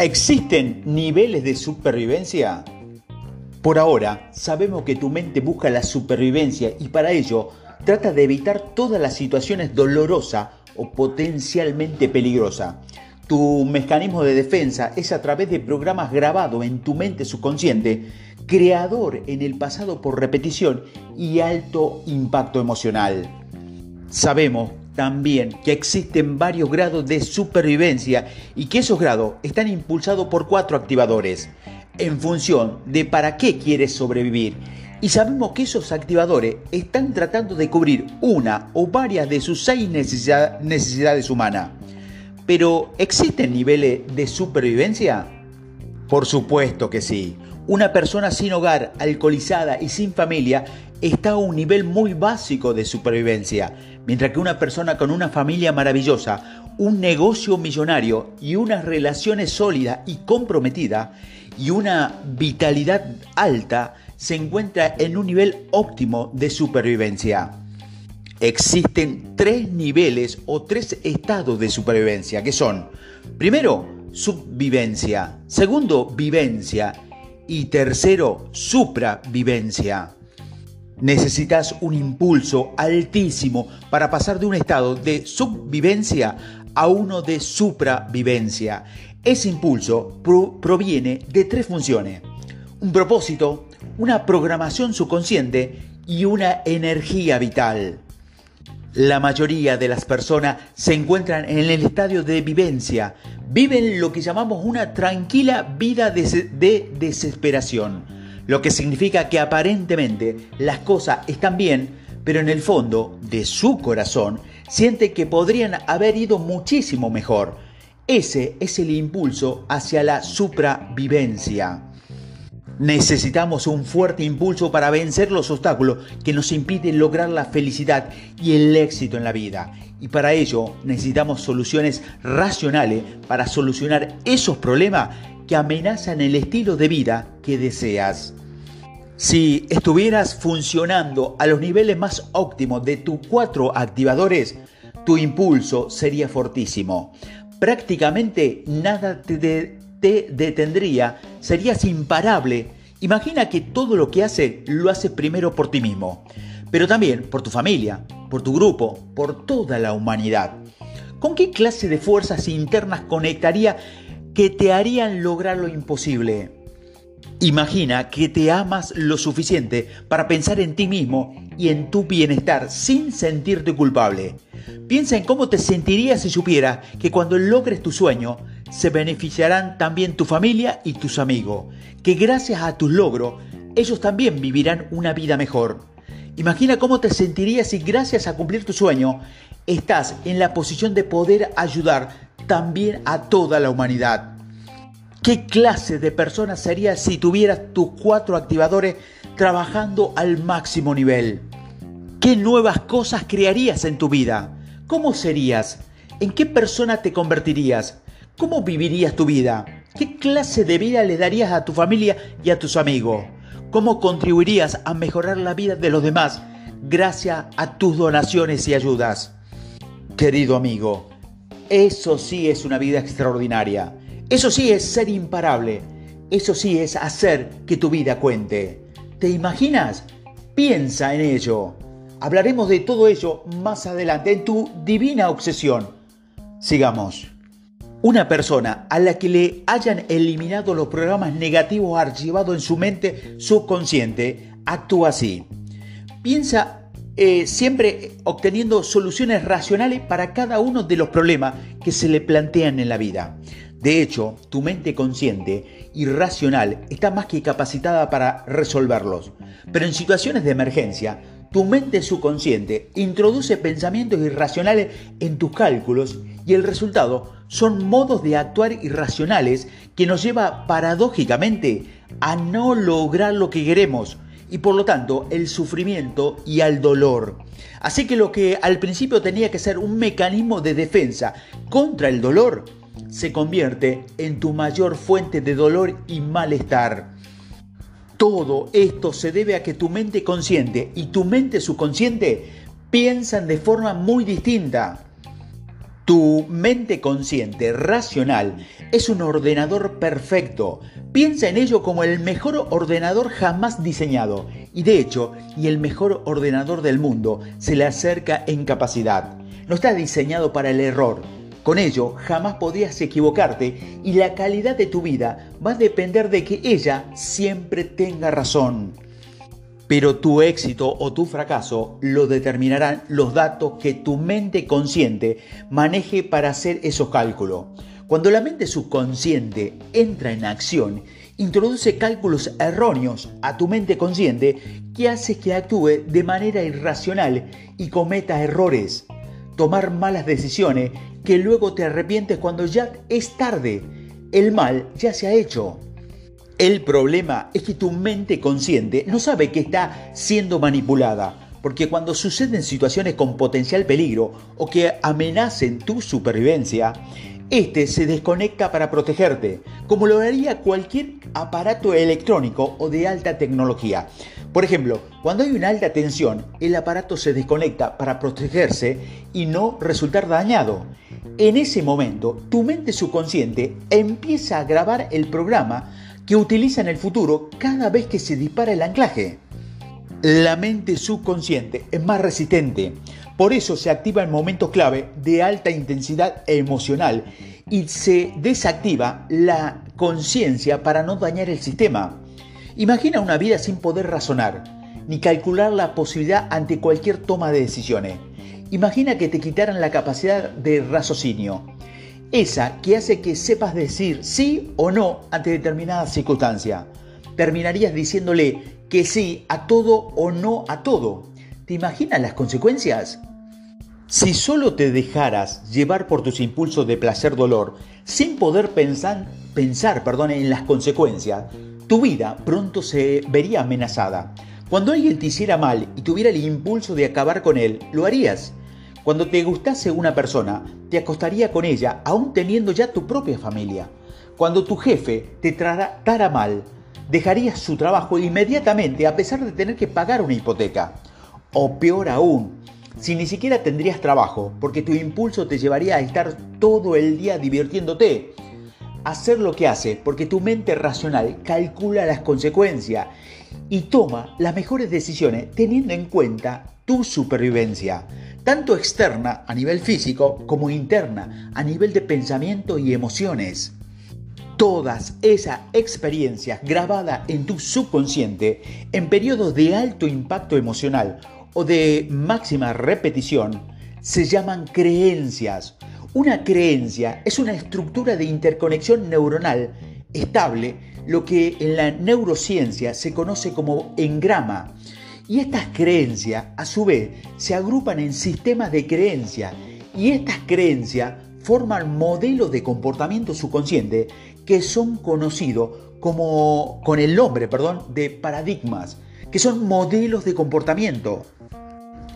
¿Existen niveles de supervivencia? Por ahora, sabemos que tu mente busca la supervivencia y para ello trata de evitar todas las situaciones dolorosas o potencialmente peligrosas. Tu mecanismo de defensa es a través de programas grabados en tu mente subconsciente, creador en el pasado por repetición y alto impacto emocional. Sabemos también que existen varios grados de supervivencia y que esos grados están impulsados por cuatro activadores en función de para qué quieres sobrevivir. Y sabemos que esos activadores están tratando de cubrir una o varias de sus seis necesidades humanas. Pero ¿existen niveles de supervivencia? Por supuesto que sí. Una persona sin hogar, alcoholizada y sin familia está a un nivel muy básico de supervivencia, mientras que una persona con una familia maravillosa, un negocio millonario y unas relaciones sólidas y comprometidas y una vitalidad alta se encuentra en un nivel óptimo de supervivencia. Existen tres niveles o tres estados de supervivencia, que son, primero, subvivencia, segundo, vivencia y tercero, supravivencia. Necesitas un impulso altísimo para pasar de un estado de subvivencia a uno de supravivencia. Ese impulso proviene de tres funciones. Un propósito, una programación subconsciente y una energía vital. La mayoría de las personas se encuentran en el estadio de vivencia, viven lo que llamamos una tranquila vida de desesperación lo que significa que aparentemente las cosas están bien, pero en el fondo de su corazón siente que podrían haber ido muchísimo mejor. Ese es el impulso hacia la supravivencia. Necesitamos un fuerte impulso para vencer los obstáculos que nos impiden lograr la felicidad y el éxito en la vida. Y para ello necesitamos soluciones racionales para solucionar esos problemas que amenazan el estilo de vida que deseas. Si estuvieras funcionando a los niveles más óptimos de tus cuatro activadores, tu impulso sería fortísimo. Prácticamente nada te, te detendría, serías imparable. Imagina que todo lo que haces lo haces primero por ti mismo, pero también por tu familia, por tu grupo, por toda la humanidad. ¿Con qué clase de fuerzas internas conectaría que te harían lograr lo imposible? Imagina que te amas lo suficiente para pensar en ti mismo y en tu bienestar sin sentirte culpable. Piensa en cómo te sentirías si supieras que cuando logres tu sueño se beneficiarán también tu familia y tus amigos, que gracias a tus logros ellos también vivirán una vida mejor. Imagina cómo te sentirías si gracias a cumplir tu sueño estás en la posición de poder ayudar también a toda la humanidad. ¿Qué clase de persona serías si tuvieras tus cuatro activadores trabajando al máximo nivel? ¿Qué nuevas cosas crearías en tu vida? ¿Cómo serías? ¿En qué persona te convertirías? ¿Cómo vivirías tu vida? ¿Qué clase de vida le darías a tu familia y a tus amigos? ¿Cómo contribuirías a mejorar la vida de los demás gracias a tus donaciones y ayudas? Querido amigo, eso sí es una vida extraordinaria. Eso sí es ser imparable. Eso sí es hacer que tu vida cuente. ¿Te imaginas? Piensa en ello. Hablaremos de todo ello más adelante en tu divina obsesión. Sigamos. Una persona a la que le hayan eliminado los programas negativos archivados en su mente subconsciente actúa así. Piensa eh, siempre obteniendo soluciones racionales para cada uno de los problemas que se le plantean en la vida. De hecho, tu mente consciente y racional está más que capacitada para resolverlos. Pero en situaciones de emergencia, tu mente subconsciente introduce pensamientos irracionales en tus cálculos y el resultado son modos de actuar irracionales que nos lleva paradójicamente a no lograr lo que queremos y por lo tanto el sufrimiento y al dolor. Así que lo que al principio tenía que ser un mecanismo de defensa contra el dolor, se convierte en tu mayor fuente de dolor y malestar. Todo esto se debe a que tu mente consciente y tu mente subconsciente piensan de forma muy distinta. Tu mente consciente, racional, es un ordenador perfecto. Piensa en ello como el mejor ordenador jamás diseñado. Y de hecho, y el mejor ordenador del mundo se le acerca en capacidad. No está diseñado para el error. Con ello, jamás podrías equivocarte y la calidad de tu vida va a depender de que ella siempre tenga razón. Pero tu éxito o tu fracaso lo determinarán los datos que tu mente consciente maneje para hacer esos cálculos. Cuando la mente subconsciente entra en acción, introduce cálculos erróneos a tu mente consciente que hace que actúe de manera irracional y cometa errores. Tomar malas decisiones que luego te arrepientes cuando ya es tarde. El mal ya se ha hecho. El problema es que tu mente consciente no sabe que está siendo manipulada, porque cuando suceden situaciones con potencial peligro o que amenacen tu supervivencia, este se desconecta para protegerte, como lo haría cualquier aparato electrónico o de alta tecnología. Por ejemplo, cuando hay una alta tensión, el aparato se desconecta para protegerse y no resultar dañado. En ese momento, tu mente subconsciente empieza a grabar el programa que utiliza en el futuro cada vez que se dispara el anclaje. La mente subconsciente es más resistente, por eso se activa en momentos clave de alta intensidad emocional y se desactiva la conciencia para no dañar el sistema. Imagina una vida sin poder razonar, ni calcular la posibilidad ante cualquier toma de decisiones. Imagina que te quitaran la capacidad de raciocinio esa que hace que sepas decir sí o no ante determinada circunstancia. Terminarías diciéndole que sí a todo o no a todo. ¿Te imaginas las consecuencias? Si solo te dejaras llevar por tus impulsos de placer-dolor, sin poder pensar, pensar perdón, en las consecuencias, tu vida pronto se vería amenazada. Cuando alguien te hiciera mal y tuviera el impulso de acabar con él, lo harías. Cuando te gustase una persona, te acostaría con ella, aún teniendo ya tu propia familia. Cuando tu jefe te tratara mal, dejarías su trabajo inmediatamente a pesar de tener que pagar una hipoteca. O peor aún, si ni siquiera tendrías trabajo, porque tu impulso te llevaría a estar todo el día divirtiéndote. Hacer lo que hace, porque tu mente racional calcula las consecuencias y toma las mejores decisiones teniendo en cuenta tu supervivencia tanto externa a nivel físico como interna a nivel de pensamiento y emociones. Todas esas experiencias grabadas en tu subconsciente en periodos de alto impacto emocional o de máxima repetición se llaman creencias. Una creencia es una estructura de interconexión neuronal estable, lo que en la neurociencia se conoce como engrama y estas creencias, a su vez, se agrupan en sistemas de creencia y estas creencias forman modelos de comportamiento subconsciente que son conocidos como con el nombre, perdón, de paradigmas, que son modelos de comportamiento.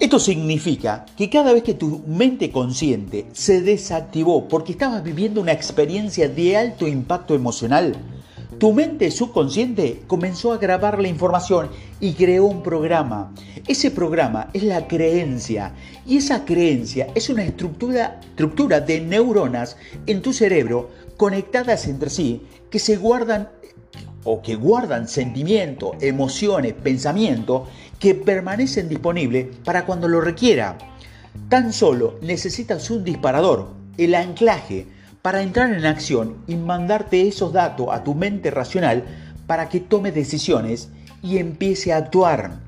Esto significa que cada vez que tu mente consciente se desactivó porque estabas viviendo una experiencia de alto impacto emocional, tu mente subconsciente comenzó a grabar la información y creó un programa. Ese programa es la creencia y esa creencia es una estructura, de neuronas en tu cerebro conectadas entre sí que se guardan o que guardan sentimientos, emociones, pensamientos que permanecen disponibles para cuando lo requiera. Tan solo necesitas un disparador, el anclaje, para entrar en acción y mandarte esos datos a tu mente racional para que tome decisiones y empiece a actuar.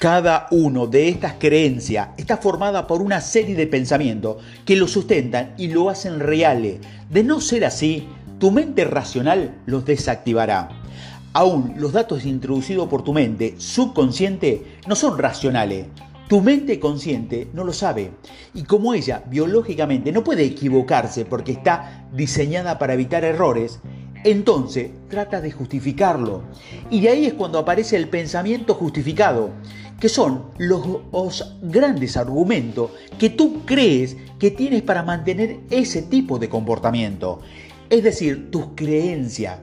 Cada uno de estas creencias está formada por una serie de pensamientos que lo sustentan y lo hacen reales. De no ser así, tu mente racional los desactivará. Aún los datos introducidos por tu mente subconsciente no son racionales, tu mente consciente no lo sabe y como ella biológicamente no puede equivocarse porque está diseñada para evitar errores, entonces trata de justificarlo. Y de ahí es cuando aparece el pensamiento justificado, que son los, grandes argumentos que tú crees que tienes para mantener ese tipo de comportamiento. Es decir, tus creencias.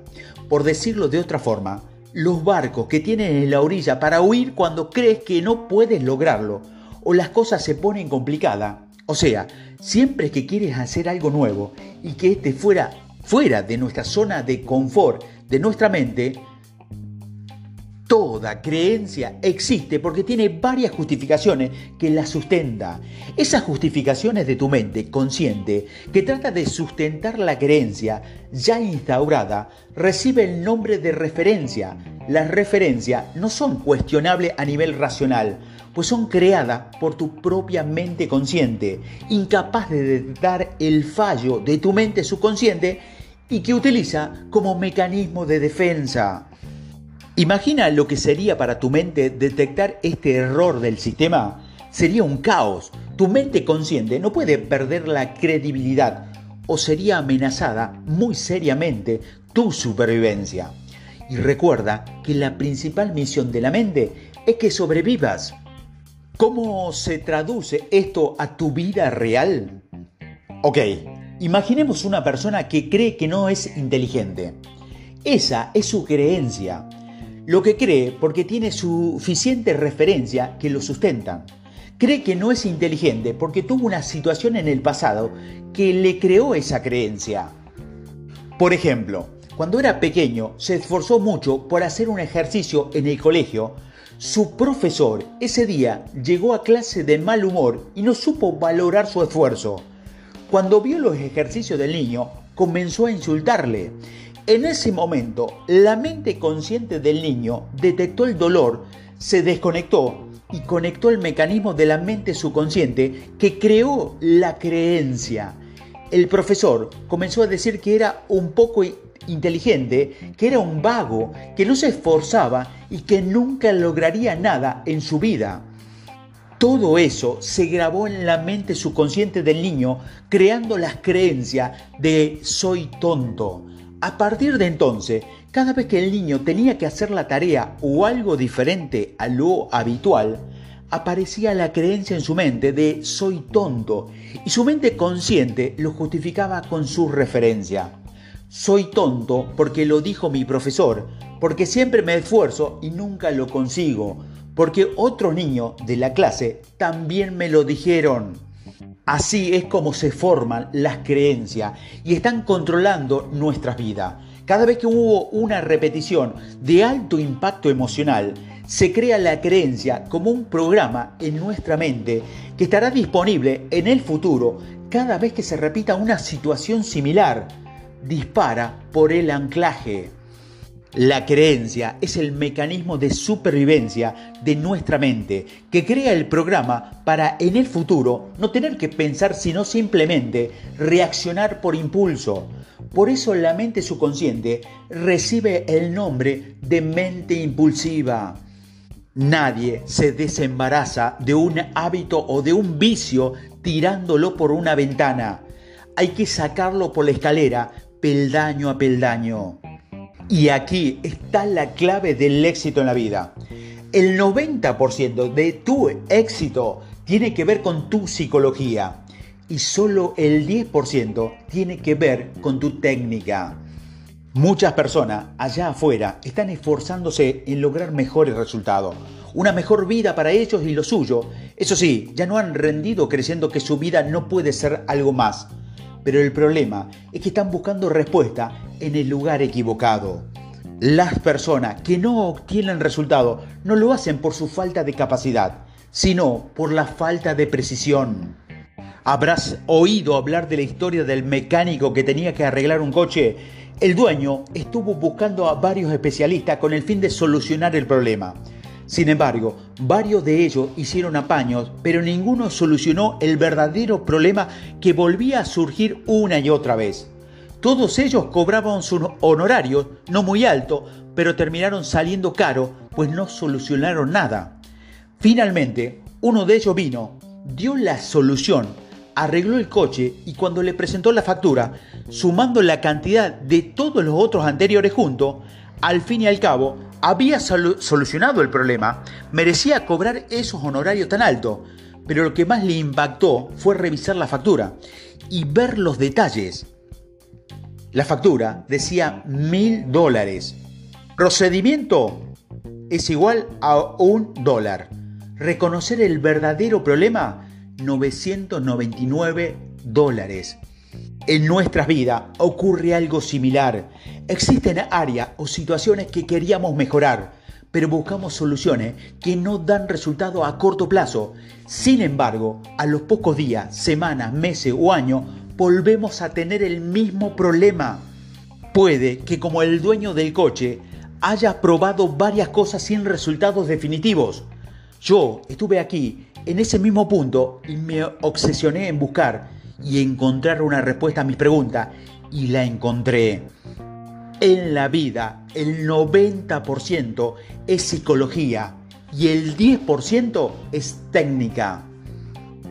Por decirlo de otra forma, los barcos que tienen en la orilla para huir cuando crees que no puedes lograrlo o las cosas se ponen complicadas, O sea, siempre que quieres hacer algo nuevo y que esté fuera, fuera de nuestra zona de confort, de nuestra mente, Toda creencia existe porque tiene varias justificaciones que la sustenta. Esas justificaciones de tu mente consciente que trata de sustentar la creencia ya instaurada recibe el nombre de referencia. Las referencias no son cuestionables a nivel racional, pues son creadas por tu propia mente consciente, incapaz de detectar el fallo de tu mente subconsciente y que utiliza como mecanismo de defensa. Imagina lo que sería para tu mente detectar este error del sistema. Sería un caos. Tu mente consciente no puede perder la credibilidad o sería amenazada muy seriamente tu supervivencia. Y recuerda que la principal misión de la mente es que sobrevivas. ¿Cómo se traduce esto a tu vida real? Ok, imaginemos una persona que cree que no es inteligente. Esa es su creencia lo que cree porque tiene suficiente referencia que lo sustentan. Cree que no es inteligente porque tuvo una situación en el pasado que le creó esa creencia. Por ejemplo, cuando era pequeño se esforzó mucho por hacer un ejercicio en el colegio. Su profesor ese día llegó a clase de mal humor y no supo valorar su esfuerzo. Cuando vio los ejercicios del niño, comenzó a insultarle en ese momento, la mente consciente del niño detectó el dolor, se desconectó y conectó el mecanismo de la mente subconsciente que creó la creencia. El profesor comenzó a decir que era un poco inteligente, que era un vago, que no se esforzaba y que nunca lograría nada en su vida. Todo eso se grabó en la mente subconsciente del niño, creando las creencias de soy tonto, a partir de entonces, cada vez que el niño tenía que hacer la tarea o algo diferente a lo habitual, aparecía la creencia en su mente de soy tonto y su mente consciente lo justificaba con su referencia. Soy tonto porque lo dijo mi profesor, porque siempre me esfuerzo y nunca lo consigo, porque otros niños de la clase también me lo dijeron. Así es como se forman las creencias y están controlando nuestras vidas. Cada vez que hubo una repetición de alto impacto emocional, se crea la creencia como un programa en nuestra mente que estará disponible en el futuro cada vez que se repita una situación similar. Dispara por el anclaje. La creencia es el mecanismo de supervivencia de nuestra mente que crea el programa para en el futuro no tener que pensar sino simplemente reaccionar por impulso. Por eso la mente subconsciente recibe el nombre de mente impulsiva. Nadie se desembaraza de un hábito o de un vicio tirándolo por una ventana. Hay que sacarlo por la escalera, peldaño a peldaño. Y aquí está la clave del éxito en la vida. El 90% de tu éxito tiene que ver con tu psicología y solo el 10% tiene que ver con tu técnica. Muchas personas allá afuera están esforzándose en lograr mejores resultados, una mejor vida para ellos y lo suyo. Eso sí, ya no han rendido creyendo que su vida no puede ser algo más. Pero el problema es que están buscando respuesta en el lugar equivocado. Las personas que no obtienen resultado no lo hacen por su falta de capacidad, sino por la falta de precisión. Habrás oído hablar de la historia del mecánico que tenía que arreglar un coche. El dueño estuvo buscando a varios especialistas con el fin de solucionar el problema. Sin embargo, varios de ellos hicieron apaños, pero ninguno solucionó el verdadero problema que volvía a surgir una y otra vez. Todos ellos cobraban sus honorarios, no muy alto, pero terminaron saliendo caro, pues no solucionaron nada. Finalmente, uno de ellos vino, dio la solución, arregló el coche y cuando le presentó la factura, sumando la cantidad de todos los otros anteriores juntos, al fin y al cabo, había solucionado el problema, merecía cobrar esos honorarios tan altos, pero lo que más le impactó fue revisar la factura y ver los detalles. La factura decía mil dólares. Procedimiento es igual a un dólar. Reconocer el verdadero problema 999 dólares. En nuestras vidas ocurre algo similar. Existen áreas o situaciones que queríamos mejorar, pero buscamos soluciones que no dan resultado a corto plazo. Sin embargo, a los pocos días, semanas, meses o años, volvemos a tener el mismo problema. Puede que como el dueño del coche haya probado varias cosas sin resultados definitivos. Yo estuve aquí, en ese mismo punto, y me obsesioné en buscar y encontrar una respuesta a mis preguntas, y la encontré. En la vida, el 90% es psicología y el 10% es técnica.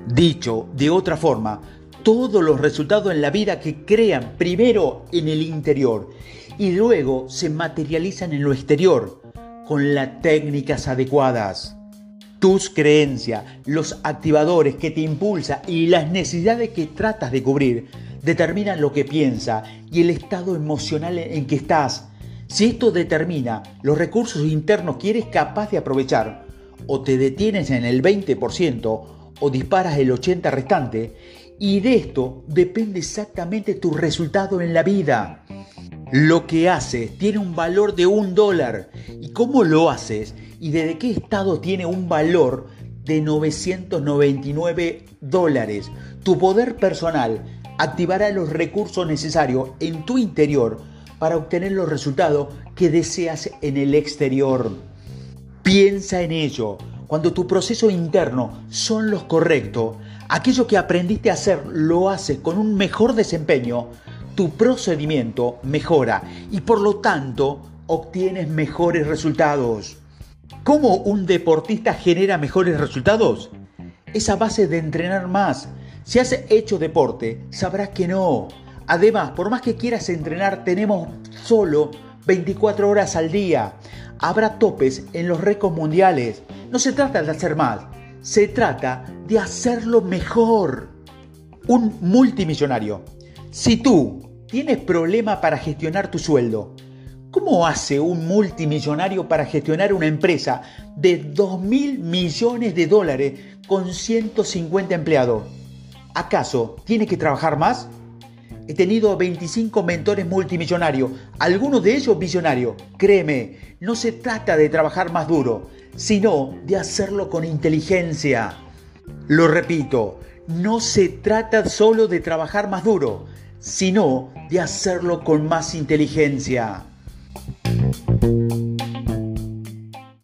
Dicho de otra forma, todos los resultados en la vida que crean primero en el interior y luego se materializan en lo exterior con las técnicas adecuadas. Tus creencias, los activadores que te impulsan y las necesidades que tratas de cubrir determinan lo que piensas y el estado emocional en que estás. Si esto determina los recursos internos que eres capaz de aprovechar, o te detienes en el 20% o disparas el 80% restante, y de esto depende exactamente tu resultado en la vida. Lo que haces tiene un valor de un dólar. ¿Y cómo lo haces? ¿Y desde qué estado tiene un valor de 999 dólares? Tu poder personal activará los recursos necesarios en tu interior para obtener los resultados que deseas en el exterior. Piensa en ello. Cuando tu proceso interno son los correctos, aquello que aprendiste a hacer lo haces con un mejor desempeño, tu procedimiento mejora y por lo tanto obtienes mejores resultados. ¿Cómo un deportista genera mejores resultados? Es a base de entrenar más. Si has hecho deporte, sabrás que no. Además, por más que quieras entrenar, tenemos solo 24 horas al día. Habrá topes en los récords mundiales. No se trata de hacer más, se trata de hacerlo mejor. Un multimillonario. Si tú tienes problema para gestionar tu sueldo, ¿cómo hace un multimillonario para gestionar una empresa de 2 mil millones de dólares con 150 empleados? ¿Acaso tiene que trabajar más? He tenido 25 mentores multimillonarios, algunos de ellos visionarios. Créeme, no se trata de trabajar más duro, sino de hacerlo con inteligencia. Lo repito, no se trata solo de trabajar más duro, sino de hacerlo con más inteligencia. Thank you.